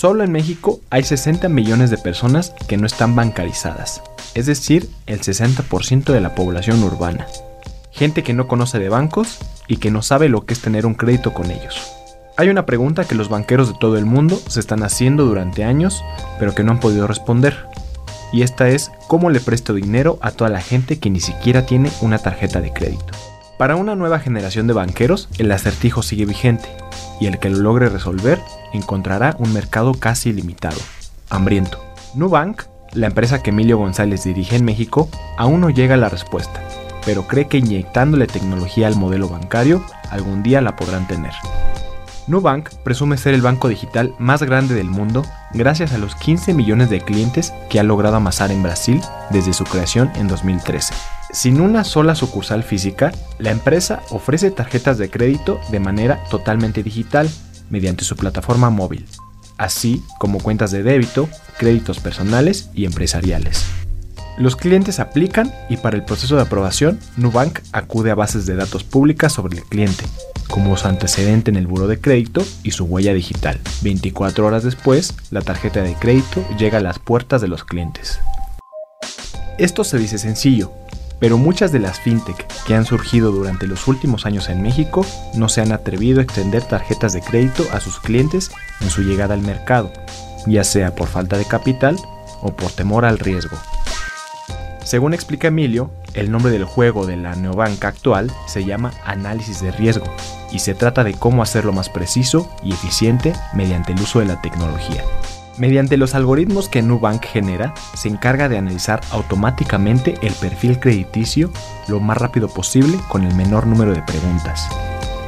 Solo en México hay 60 millones de personas que no están bancarizadas, es decir, el 60% de la población urbana. Gente que no conoce de bancos y que no sabe lo que es tener un crédito con ellos. Hay una pregunta que los banqueros de todo el mundo se están haciendo durante años, pero que no han podido responder. Y esta es cómo le presto dinero a toda la gente que ni siquiera tiene una tarjeta de crédito. Para una nueva generación de banqueros, el acertijo sigue vigente, y el que lo logre resolver encontrará un mercado casi ilimitado, hambriento. Nubank, la empresa que Emilio González dirige en México, aún no llega a la respuesta, pero cree que inyectándole tecnología al modelo bancario, algún día la podrán tener. Nubank presume ser el banco digital más grande del mundo gracias a los 15 millones de clientes que ha logrado amasar en Brasil desde su creación en 2013. Sin una sola sucursal física, la empresa ofrece tarjetas de crédito de manera totalmente digital mediante su plataforma móvil, así como cuentas de débito, créditos personales y empresariales. Los clientes aplican y para el proceso de aprobación, Nubank acude a bases de datos públicas sobre el cliente, como su antecedente en el buro de crédito y su huella digital. 24 horas después, la tarjeta de crédito llega a las puertas de los clientes. Esto se dice sencillo, pero muchas de las fintech que han surgido durante los últimos años en México no se han atrevido a extender tarjetas de crédito a sus clientes en su llegada al mercado, ya sea por falta de capital o por temor al riesgo. Según explica Emilio, el nombre del juego de la neobanca actual se llama análisis de riesgo y se trata de cómo hacerlo más preciso y eficiente mediante el uso de la tecnología. Mediante los algoritmos que Nubank genera, se encarga de analizar automáticamente el perfil crediticio lo más rápido posible con el menor número de preguntas.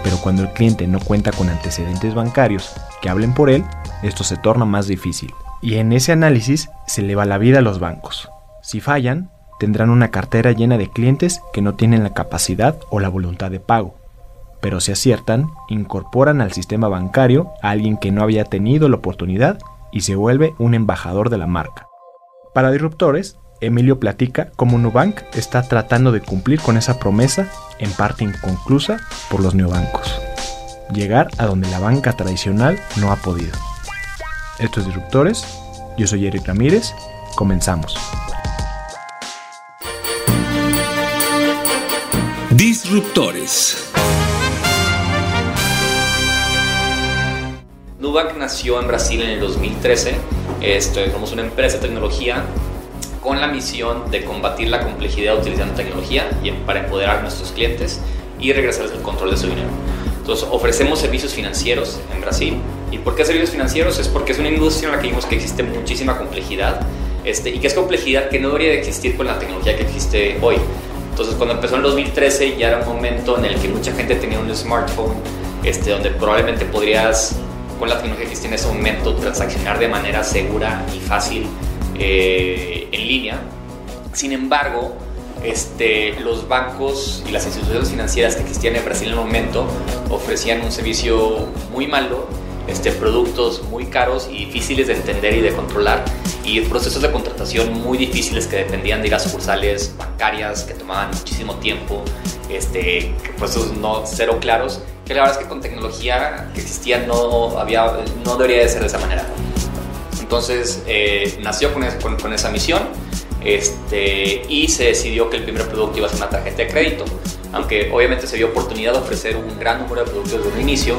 Pero cuando el cliente no cuenta con antecedentes bancarios que hablen por él, esto se torna más difícil. Y en ese análisis se le va la vida a los bancos. Si fallan, tendrán una cartera llena de clientes que no tienen la capacidad o la voluntad de pago. Pero si aciertan, incorporan al sistema bancario a alguien que no había tenido la oportunidad y se vuelve un embajador de la marca. Para disruptores, Emilio platica cómo Nubank está tratando de cumplir con esa promesa en parte inconclusa por los neobancos. Llegar a donde la banca tradicional no ha podido. Estos Disruptores, yo soy Eric Ramírez, comenzamos. Disruptores. Nubank nació en Brasil en el 2013. Esto, somos una empresa de tecnología con la misión de combatir la complejidad utilizando tecnología y para empoderar a nuestros clientes y regresarles el control de su dinero. Entonces, ofrecemos servicios financieros en Brasil. ¿Y por qué servicios financieros? Es porque es una industria en la que vimos que existe muchísima complejidad este, y que es complejidad que no debería de existir con la tecnología que existe hoy. Entonces, cuando empezó en 2013 ya era un momento en el que mucha gente tenía un smartphone, este, donde probablemente podrías, con la tecnología que existe en ese momento, transaccionar de manera segura y fácil eh, en línea. Sin embargo, este, los bancos y las instituciones financieras que existían en Brasil en el momento ofrecían un servicio muy malo este, productos muy caros y difíciles de entender y de controlar y procesos de contratación muy difíciles que dependían de ir a sucursales bancarias que tomaban muchísimo tiempo, este, procesos no cero claros, que la verdad es que con tecnología que existía no, había, no debería de ser de esa manera. Entonces eh, nació con, con, esa misión este, y se decidió que el primer producto iba a ser una tarjeta de crédito, aunque obviamente se dio oportunidad de ofrecer un gran número de productos desde un inicio,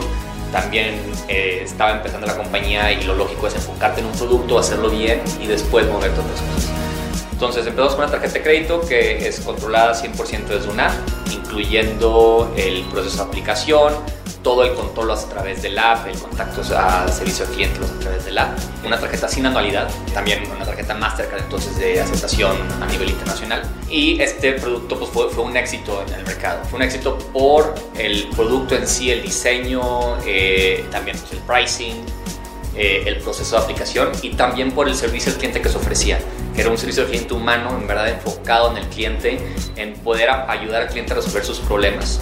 también eh, estaba empezando la compañía y lo lógico es enfocarte en un producto, hacerlo bien y después moverte a otras cosas. Entonces empezamos con una tarjeta de crédito que es controlada 100% desde una app, incluyendo el proceso de aplicación, todo el control a través del app, el contacto al servicio al cliente a través del app. Una tarjeta sin anualidad, también una tarjeta Mastercard entonces de aceptación a nivel internacional. Y este producto pues, fue, fue un éxito en el mercado. Fue un éxito por el producto en sí, el diseño, eh, también pues, el pricing, eh, el proceso de aplicación y también por el servicio al cliente que se ofrecía, que era un servicio al cliente humano, en verdad enfocado en el cliente, en poder ayudar al cliente a resolver sus problemas.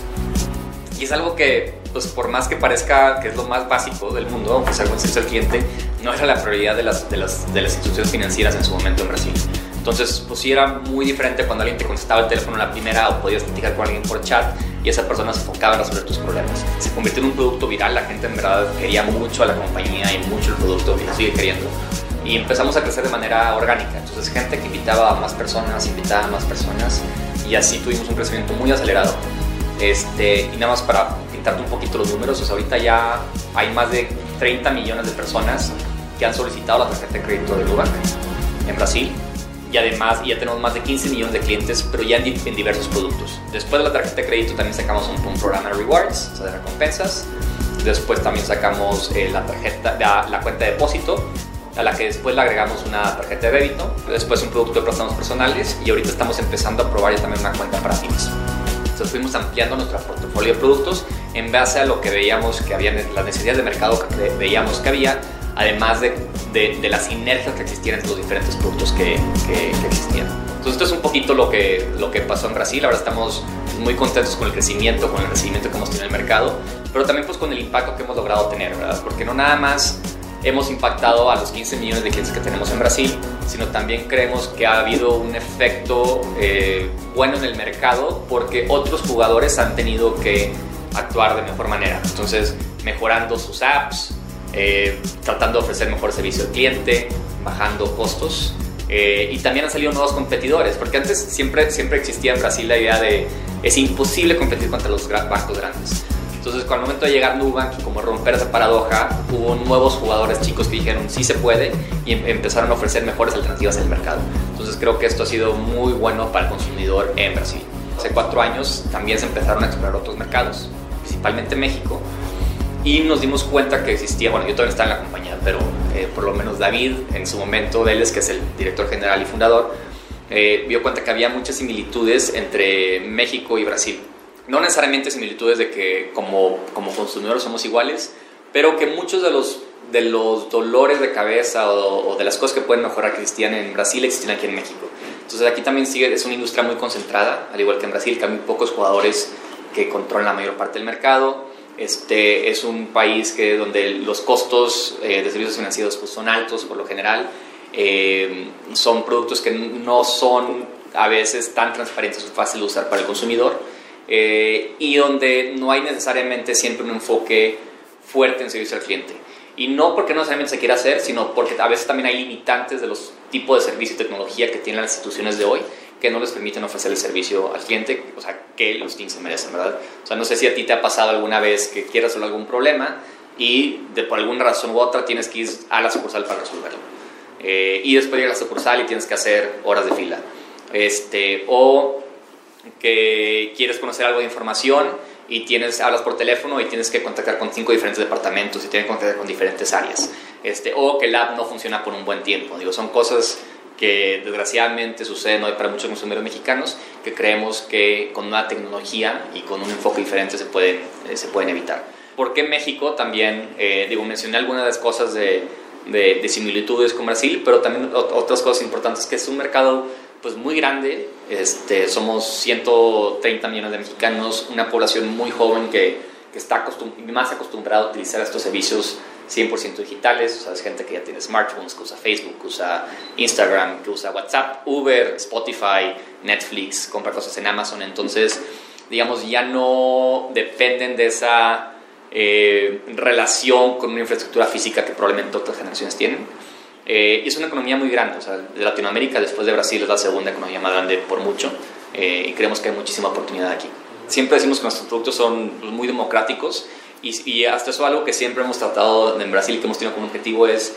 Y es algo que, pues por más que parezca que es lo más básico del mundo, ofrecer un servicio al cliente, no era la prioridad de las, de las, de las instituciones financieras en su momento en Brasil. Entonces, pues sí era muy diferente cuando alguien te contestaba el teléfono la primera o podías platicar con alguien por chat y esa persona se enfocaba en resolver tus problemas. Se convirtió en un producto viral, la gente en verdad quería mucho a la compañía y mucho el producto y lo sigue queriendo. Y empezamos a crecer de manera orgánica. Entonces, gente que invitaba a más personas, invitaba a más personas y así tuvimos un crecimiento muy acelerado. Este, y nada más para pintarte un poquito los números, ahorita ya hay más de 30 millones de personas que han solicitado la tarjeta de crédito de Nubank en Brasil y además ya tenemos más de 15 millones de clientes, pero ya en, diversos productos. Después de la tarjeta de crédito también sacamos un, programa de rewards, o sea, de recompensas. Después también sacamos eh, la tarjeta, la, la, cuenta de depósito, a la que después le agregamos una tarjeta de débito. Después un producto de préstamos personales y ahorita estamos empezando a probar ya también una cuenta para pymes. Entonces fuimos ampliando nuestro portafolio de productos en base a lo que veíamos que había, las necesidades de mercado que veíamos que había además de, de, la sinergia que existían entre los diferentes productos que, que, existían. Entonces esto es un poquito lo que, lo que pasó en Brasil, ahora estamos muy contentos con el crecimiento, con el recibimiento que hemos tenido en el mercado, pero también pues con el impacto que hemos logrado tener, ¿verdad? Porque no nada más hemos impactado a los 15 millones de clientes que tenemos en Brasil, sino también creemos que ha habido un efecto eh, bueno en el mercado porque otros jugadores han tenido que actuar de mejor manera. Entonces, mejorando sus apps, eh, tratando de ofrecer mejor servicio al cliente, bajando costos. Eh, y también han salido nuevos competidores, porque antes siempre, siempre existía en Brasil la idea de es imposible competir contra los bancos grandes. Entonces, con el momento de llegar Nubank y como romper esa paradoja, hubo nuevos jugadores chicos que dijeron sí se puede y em, empezaron a ofrecer mejores alternativas en el mercado. Entonces, creo que esto ha sido muy bueno para el consumidor en Brasil. Hace cuatro años también se empezaron a explorar otros mercados, principalmente México, y nos dimos cuenta que existía, bueno, yo todavía estaba en la compañía, pero eh, por lo menos David, en su momento, Vélez, que es el director general y fundador, eh, vio cuenta que había muchas similitudes entre México y Brasil. No necesariamente similitudes de que como, como consumidores somos iguales, pero que muchos de los, de los dolores de cabeza o, de las cosas que pueden mejorar que existían en Brasil existían aquí en México. Entonces aquí también sigue, es una industria muy concentrada, al igual que en Brasil, que hay muy pocos jugadores que controlan la mayor parte del mercado este, es un país que, donde los costos eh, de servicios financieros pues, son altos por lo general. Eh, son productos que no son a veces tan transparentes o fáciles de usar para el consumidor eh, y donde no hay necesariamente siempre un enfoque fuerte en servicio al cliente. Y no porque no necesariamente se quiera hacer, sino porque a veces también hay limitantes de los tipos de servicio y tecnología que tienen las instituciones de hoy que no les permiten ofrecer el servicio al cliente, o sea, que los clientes se merecen, ¿verdad? O sea, no sé si a ti te ha pasado alguna vez que quieras resolver algún problema y de por alguna razón u otra tienes que ir a la sucursal para resolverlo. Eh, y después llegas a la sucursal y tienes que hacer horas de fila. Este, o que quieres conocer algo de información y tienes, hablas por teléfono y tienes que contactar con cinco diferentes departamentos y tienes que contactar con diferentes áreas. Este, o que el app no funciona por un buen tiempo. Digo, son cosas que desgraciadamente suceden hoy para muchos consumidores mexicanos, que creemos que con una tecnología y con un enfoque diferente se pueden, eh, se pueden evitar. ¿Por qué México? También, eh, digo, mencioné algunas de las cosas de, de, similitudes con Brasil, pero también otras cosas importantes, que es un mercado pues muy grande, este, somos 130 millones de mexicanos, una población muy joven que, que está más acostumbrada a utilizar estos servicios 100% digitales, o sea, es gente que ya tiene smartphones, que usa Facebook, que usa Instagram, que usa WhatsApp, Uber, Spotify, Netflix, compra cosas en Amazon, entonces, digamos, ya no dependen de esa eh, relación con una infraestructura física que probablemente otras generaciones tienen. Eh, es una economía muy grande, o sea, de Latinoamérica después de Brasil es la segunda economía más grande por mucho eh, y creemos que hay muchísima oportunidad aquí. Siempre decimos que nuestros productos son muy democráticos y, hasta eso algo que siempre hemos tratado en Brasil y que hemos tenido como objetivo es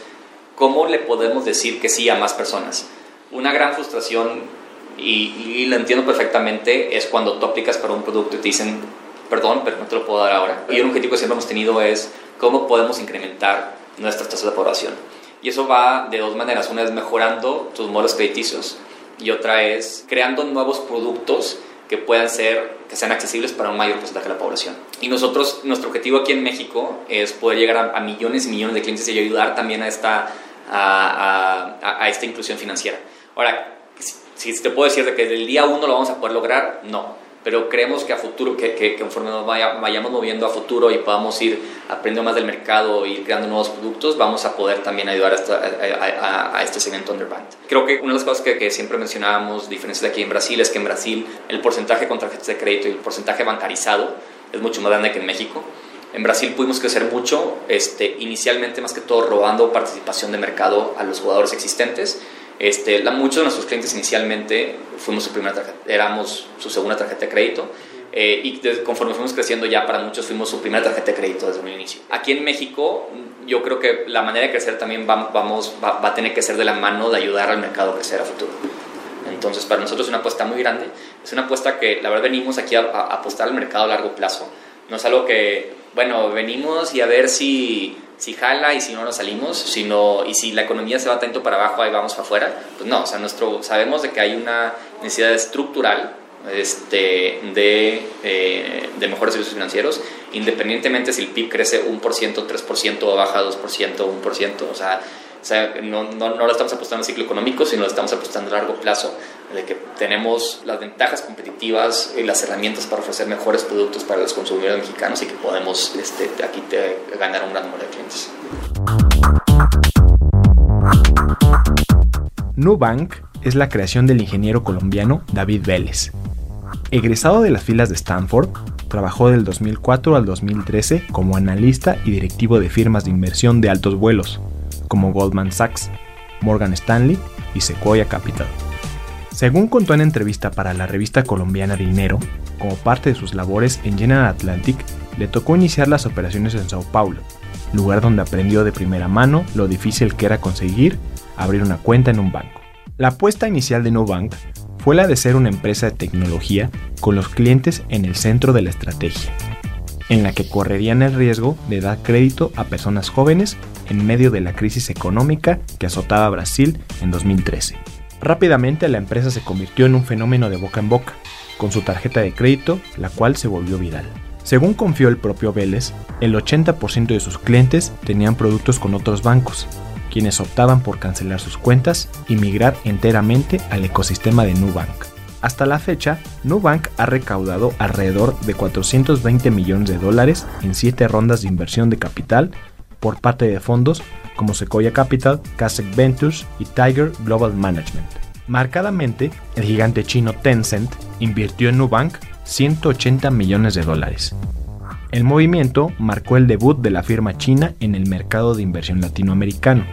cómo le podemos decir que sí a más personas. Una gran frustración, y, lo entiendo perfectamente, es cuando tú aplicas para un producto y te dicen perdón, pero no te lo puedo dar ahora. Y un objetivo que siempre hemos tenido es cómo podemos incrementar nuestras tasas de aprobación. Y eso va de dos maneras. Una es mejorando tus modelos crediticios y otra es creando nuevos productos que puedan ser, que sean accesibles para un mayor porcentaje de la población. Y nosotros, nuestro objetivo aquí en México es poder llegar a, millones y millones de clientes y ayudar también a esta, a, a, a esta inclusión financiera. Ahora, si, te puedo decir de que desde el día uno lo vamos a poder lograr, no pero creemos que a futuro, que, que, conforme nos vayamos moviendo a futuro y podamos ir aprendiendo más del mercado y ir creando nuevos productos, vamos a poder también ayudar a, a, este segmento underbanked. Creo que una de las cosas que, que, siempre mencionábamos, diferencia de aquí en Brasil, es que en Brasil el porcentaje con tarjetas de crédito y el porcentaje bancarizado es mucho más grande que en México. En Brasil pudimos crecer mucho, este, inicialmente más que todo robando participación de mercado a los jugadores existentes este, la, muchos de nuestros clientes inicialmente fuimos su primera tarjeta, éramos su segunda tarjeta de crédito eh, y conforme fuimos creciendo ya para muchos fuimos su primera tarjeta de crédito desde un inicio. Aquí en México yo creo que la manera de crecer también va, vamos, va, a tener que ser de la mano de ayudar al mercado a crecer a futuro. Entonces para nosotros es una apuesta muy grande, es una apuesta que la verdad venimos aquí a, a apostar al mercado a largo plazo, no es algo que, bueno, venimos y a ver si si jala y si no nos salimos, sino, y si la economía se va tanto para abajo, ahí vamos para afuera, pues no, o sea, nuestro, sabemos de que hay una necesidad estructural este, de, eh, de mejores servicios financieros, independientemente si el PIB crece 1%, 3% o baja 2%, 1%, o sea, o sea, no, no, no lo estamos apostando al ciclo económico, sino lo estamos apostando a largo plazo, de que tenemos las ventajas competitivas y las herramientas para ofrecer mejores productos para los consumidores mexicanos y que podemos este, aquí te, ganar un gran número de clientes. Nubank es la creación del ingeniero colombiano David Vélez. Egresado de las filas de Stanford, trabajó del 2004 al 2013 como analista y directivo de firmas de inversión de altos vuelos, como Goldman Sachs, Morgan Stanley y Sequoia Capital. Según contó en entrevista para la revista colombiana Dinero, como parte de sus labores en General Atlantic, le tocó iniciar las operaciones en Sao Paulo, lugar donde aprendió de primera mano lo difícil que era conseguir abrir una cuenta en un banco. La apuesta inicial de Nubank fue la de ser una empresa de tecnología con los clientes en el centro de la estrategia, en la que correrían el riesgo de dar crédito a personas jóvenes en medio de la crisis económica que azotaba Brasil en 2013. Rápidamente la empresa se convirtió en un fenómeno de boca en boca, con su tarjeta de crédito, la cual se volvió viral. Según confió el propio Vélez, el 80% de sus clientes tenían productos con otros bancos, quienes optaban por cancelar sus cuentas y migrar enteramente al ecosistema de Nubank. Hasta la fecha, Nubank ha recaudado alrededor de 420 millones de dólares en 7 rondas de inversión de capital por parte de fondos como Sequoia Capital, Kasek Ventures y Tiger Global Management. Marcadamente, el gigante chino Tencent invirtió en Nubank 180 millones de dólares. El movimiento marcó el debut de la firma china en el mercado de inversión latinoamericano,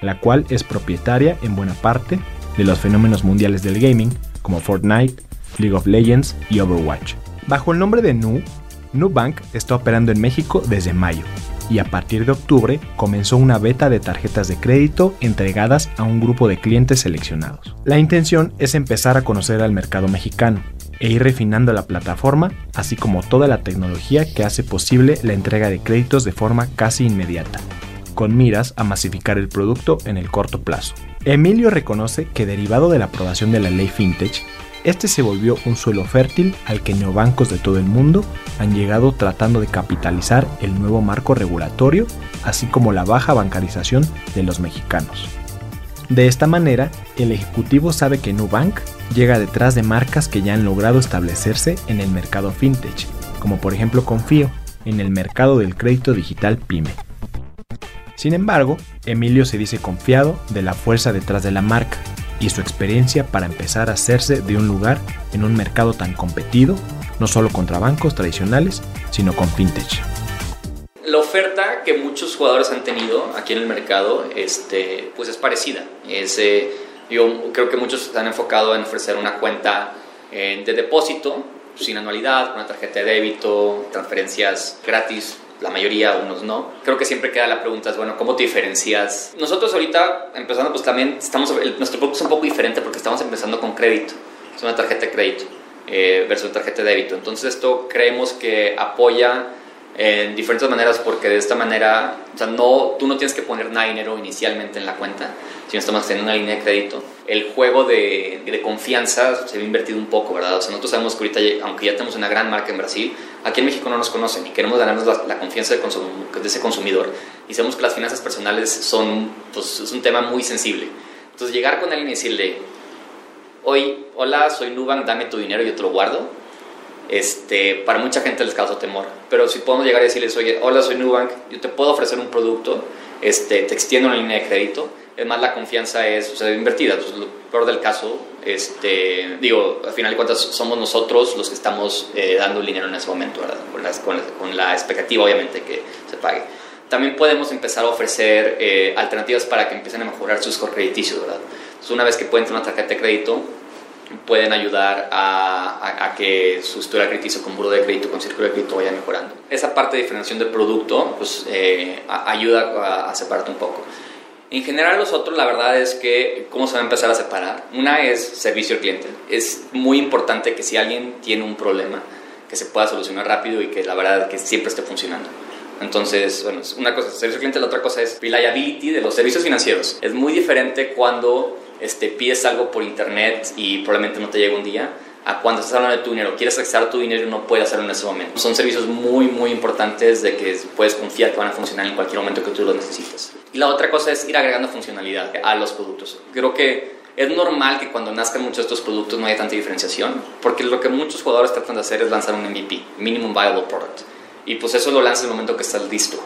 la cual es propietaria en buena parte de los fenómenos mundiales del gaming como Fortnite, League of Legends y Overwatch. Bajo el nombre de Nu, Nubank está operando en México desde mayo y a partir de octubre comenzó una beta de tarjetas de crédito entregadas a un grupo de clientes seleccionados. La intención es empezar a conocer al mercado mexicano e ir refinando la plataforma, así como toda la tecnología que hace posible la entrega de créditos de forma casi inmediata, con miras a masificar el producto en el corto plazo. Emilio reconoce que derivado de la aprobación de la ley FinTech, este se volvió un suelo fértil al que neobancos de todo el mundo han llegado tratando de capitalizar el nuevo marco regulatorio, así como la baja bancarización de los mexicanos. De esta manera, el ejecutivo sabe que Nubank llega detrás de marcas que ya han logrado establecerse en el mercado fintech, como por ejemplo Confío, en el mercado del crédito digital PYME. Sin embargo, Emilio se dice confiado de la fuerza detrás de la marca y su experiencia para empezar a hacerse de un lugar en un mercado tan competido, no solo contra bancos tradicionales, sino con fintech. La oferta que muchos jugadores han tenido aquí en el mercado este, pues es parecida. Es, eh, yo creo que muchos se han enfocado en ofrecer una cuenta eh, de depósito sin anualidad, una tarjeta de débito, transferencias gratis la mayoría, unos no. Creo que siempre queda la pregunta, es, bueno, ¿cómo te diferencias? Nosotros ahorita, empezando, pues también estamos, nuestro producto es un poco diferente porque estamos empezando con crédito, es una tarjeta de crédito. eh, versus tarjeta de débito. Entonces esto creemos que apoya en diferentes maneras porque de esta manera, o sea, no, tú no tienes que poner nada de dinero inicialmente en la cuenta, sino estamos teniendo una línea de crédito. El juego de, de, confianza se ve invertido un poco, ¿verdad? O sea, nosotros sabemos que ahorita, aunque ya tenemos una gran marca en Brasil, aquí en México no nos conocen y queremos ganarnos la, la confianza de, de, ese consumidor. Y sabemos que las finanzas personales son, pues, es un tema muy sensible. Entonces, llegar con alguien y decirle, hoy, hola, soy Nubank, dame tu dinero y yo te lo guardo, este, para mucha gente les causa temor. Pero si podemos llegar y decirles, oye, hola, soy Nubank, yo te puedo ofrecer un producto, este, te extiendo una línea de crédito, es más, la confianza es o sea, invertida. Pues, lo peor del caso, este, digo, al final de cuentas somos nosotros los que estamos eh, dando el dinero en ese momento, ¿verdad? Con, las, con, con, la expectativa, obviamente, que se pague. También podemos empezar a ofrecer eh, alternativas para que empiecen a mejorar sus crediticios, ¿verdad? Entonces, una vez que pueden tener una tarjeta de crédito, pueden ayudar a, a, a, que su historia crediticia con buro de crédito, con círculo de crédito vaya mejorando. Esa parte de diferenciación de producto pues, eh, ayuda a, a, separarte un poco. En general los otros, la verdad es que, ¿cómo se va a empezar a separar? Una es servicio al cliente. Es muy importante que si alguien tiene un problema, que se pueda solucionar rápido y que la verdad que siempre esté funcionando. Entonces, bueno, una cosa es servicio al cliente, la otra cosa es reliability de los servicios financieros. Es muy diferente cuando este, pides algo por internet y probablemente no te llega un día, a cuando estás hablando de tu dinero, quieres acceder a tu dinero y no puedes hacerlo en ese momento. Son servicios muy, muy importantes de que puedes confiar que van a funcionar en cualquier momento que tú los necesites. Y la otra cosa es ir agregando funcionalidad a los productos. Creo que es normal que cuando nazcan muchos de estos productos no haya tanta diferenciación, porque lo que muchos jugadores tratan de hacer es lanzar un MVP, Minimum Viable Product. Y pues eso lo lanzas en el momento que estás listo.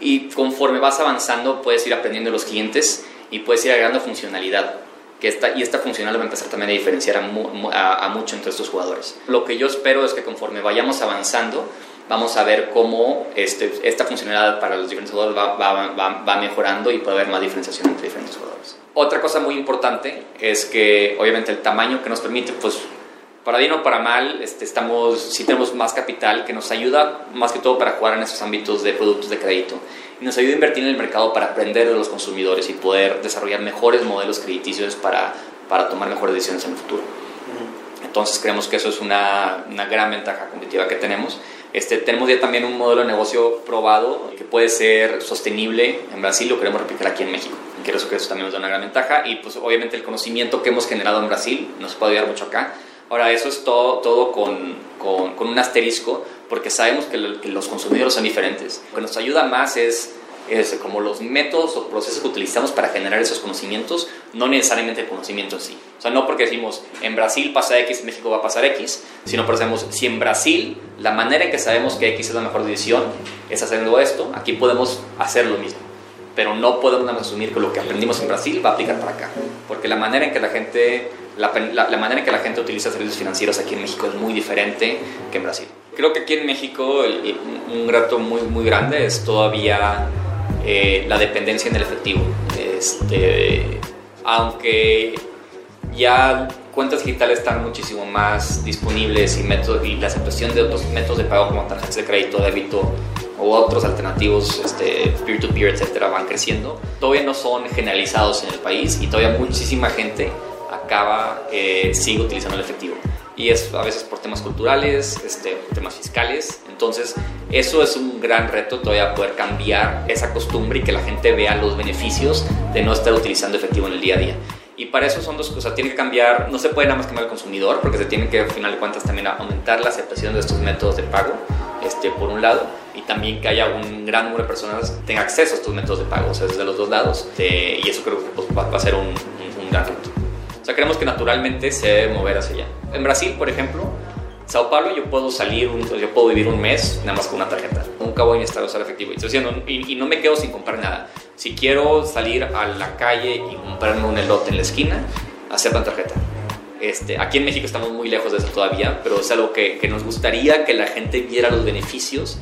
Y conforme vas avanzando, puedes ir aprendiendo de los clientes y puedes ir agregando funcionalidad que esta, y esta funcionalidad va a empezar también a diferenciar a, a, a, mucho entre estos jugadores. Lo que yo espero es que conforme vayamos avanzando, vamos a ver cómo este, esta funcionalidad para los diferentes jugadores va, va, va, va, mejorando y puede haber más diferenciación entre diferentes jugadores. Otra cosa muy importante es que obviamente el tamaño que nos permite, pues para bien o para mal, este, estamos, sí tenemos más capital que nos ayuda más que todo para jugar en esos ámbitos de productos de crédito y nos ayuda a invertir en el mercado para aprender de los consumidores y poder desarrollar mejores modelos crediticios para, para tomar mejores decisiones en el futuro. Entonces creemos que eso es una, una gran ventaja competitiva que tenemos. Este, tenemos ya también un modelo de negocio probado que puede ser sostenible en Brasil, lo queremos replicar aquí en México. Creo que eso también nos da una gran ventaja y pues obviamente el conocimiento que hemos generado en Brasil nos puede ayudar mucho acá. Ahora, eso es todo, todo con, con, un asterisco, porque sabemos que, lo, que, los consumidores son diferentes. Lo que nos ayuda más es, como los métodos o procesos que utilizamos para generar esos conocimientos, no necesariamente el conocimiento en sí. O sea, no porque decimos en Brasil pasa X, en México va a pasar X, sino porque sabemos si en Brasil la manera en que sabemos que X es la mejor decisión es haciendo esto, aquí podemos hacer lo mismo pero no podemos asumir que lo que aprendimos en Brasil va a aplicar para acá, porque la manera en que la gente, la, la, la, manera en que la gente utiliza servicios financieros aquí en México es muy diferente que en Brasil. Creo que aquí en México el, un reto muy, muy grande es todavía eh, la dependencia en el efectivo. Este, aunque ya cuentas digitales están muchísimo más disponibles y, métodos, y la aceptación de otros métodos de pago como tarjetas de crédito, débito, o otros alternativos, este, peer-to-peer, etcétera, van creciendo, todavía no son generalizados en el país y todavía muchísima gente acaba, eh, sigue utilizando el efectivo. Y es a veces por temas culturales, este, temas fiscales. Entonces, eso es un gran reto todavía poder cambiar esa costumbre y que la gente vea los beneficios de no estar utilizando efectivo en el día a día. Y para eso son dos cosas. Tiene que cambiar, no se puede nada más cambiar el consumidor, porque se tiene que, al final de cuentas, también aumentar la aceptación de estos métodos de pago, este, por un lado y también que haya un gran número de personas que tengan acceso a estos métodos de pago, o sea, desde los dos lados. Eh, y eso creo que pues, va, a ser un, un, un, gran reto. Sea, creemos que naturalmente se debe mover hacia allá. En Brasil, por ejemplo, Sao Paulo, yo puedo salir, un, yo puedo vivir un mes nada más con una tarjeta. Nunca voy a necesitar usar efectivo. Y, diciendo, y, y no me quedo sin comprar nada. Si quiero salir a la calle y comprarme un elote en la esquina, aceptan tarjeta. Este, aquí en México estamos muy lejos de eso todavía, pero es algo que, que, nos gustaría que la gente viera los beneficios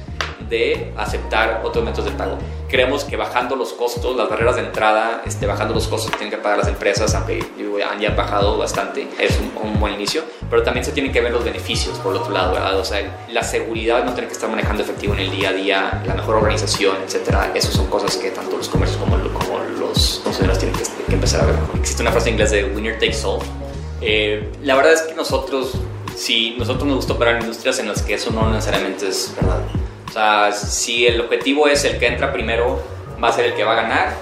de aceptar otros métodos de pago. Creemos que bajando los costos, las barreras de entrada, este, bajando los costos que tienen que pagar las empresas, han ya bajado bastante, es un, un, buen inicio, pero también se tienen que ver los beneficios por el otro lado, ¿verdad? O sea, la seguridad, no tener que estar manejando efectivo en el día a día, la mejor organización, etcétera, esas son cosas que tanto los comercios como, como los consumidores tienen que, que empezar a ver. Existe una frase en inglés de winner takes all, eh, la verdad es que nosotros si nosotros nos gusta operar en industrias en las que eso no necesariamente es verdad. O sea, si el objetivo es el que entra primero va a ser el que va a ganar,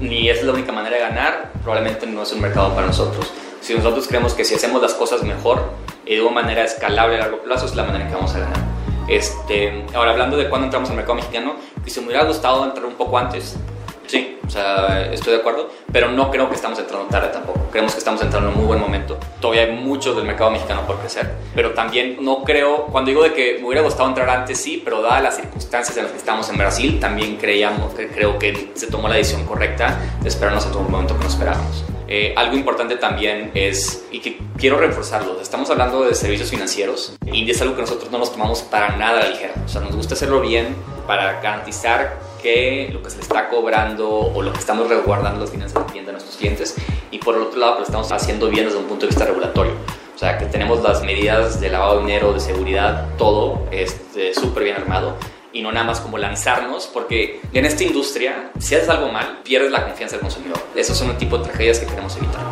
ni esa es la única manera de ganar, probablemente no es un mercado para nosotros. Si nosotros creemos que si hacemos las cosas mejor y de una manera escalable a largo plazo, es la manera en que vamos a ganar. Este, ahora, hablando de cuándo entramos al mercado mexicano, si me hubiera gustado entrar un poco antes, Sí, o sea, estoy de acuerdo, pero no creo que estamos entrando tarde tampoco. Creemos que estamos entrando en un muy buen momento. Todavía hay mucho del mercado mexicano por crecer, pero también no creo, cuando digo de que me hubiera gustado entrar antes, sí, pero dadas las circunstancias en las que estamos en Brasil, también creíamos, creo que se tomó la decisión correcta de esperarnos a todo un momento que no esperábamos. Eh, algo importante también es, y que quiero reforzarlo, estamos hablando de servicios financieros y es algo que nosotros no nos tomamos para nada a la ligera. O sea, nos gusta hacerlo bien para garantizar que lo que se le está cobrando o lo que estamos resguardando las finanzas de nuestros clientes y por el otro lado lo estamos haciendo bien desde un punto de vista regulatorio. O sea, que tenemos las medidas de lavado de dinero, de seguridad, todo este, súper bien armado y no nada más como lanzarnos, porque en esta industria, si haces algo mal, pierdes la confianza del consumidor. Esos son el tipo de tragedias que queremos evitar.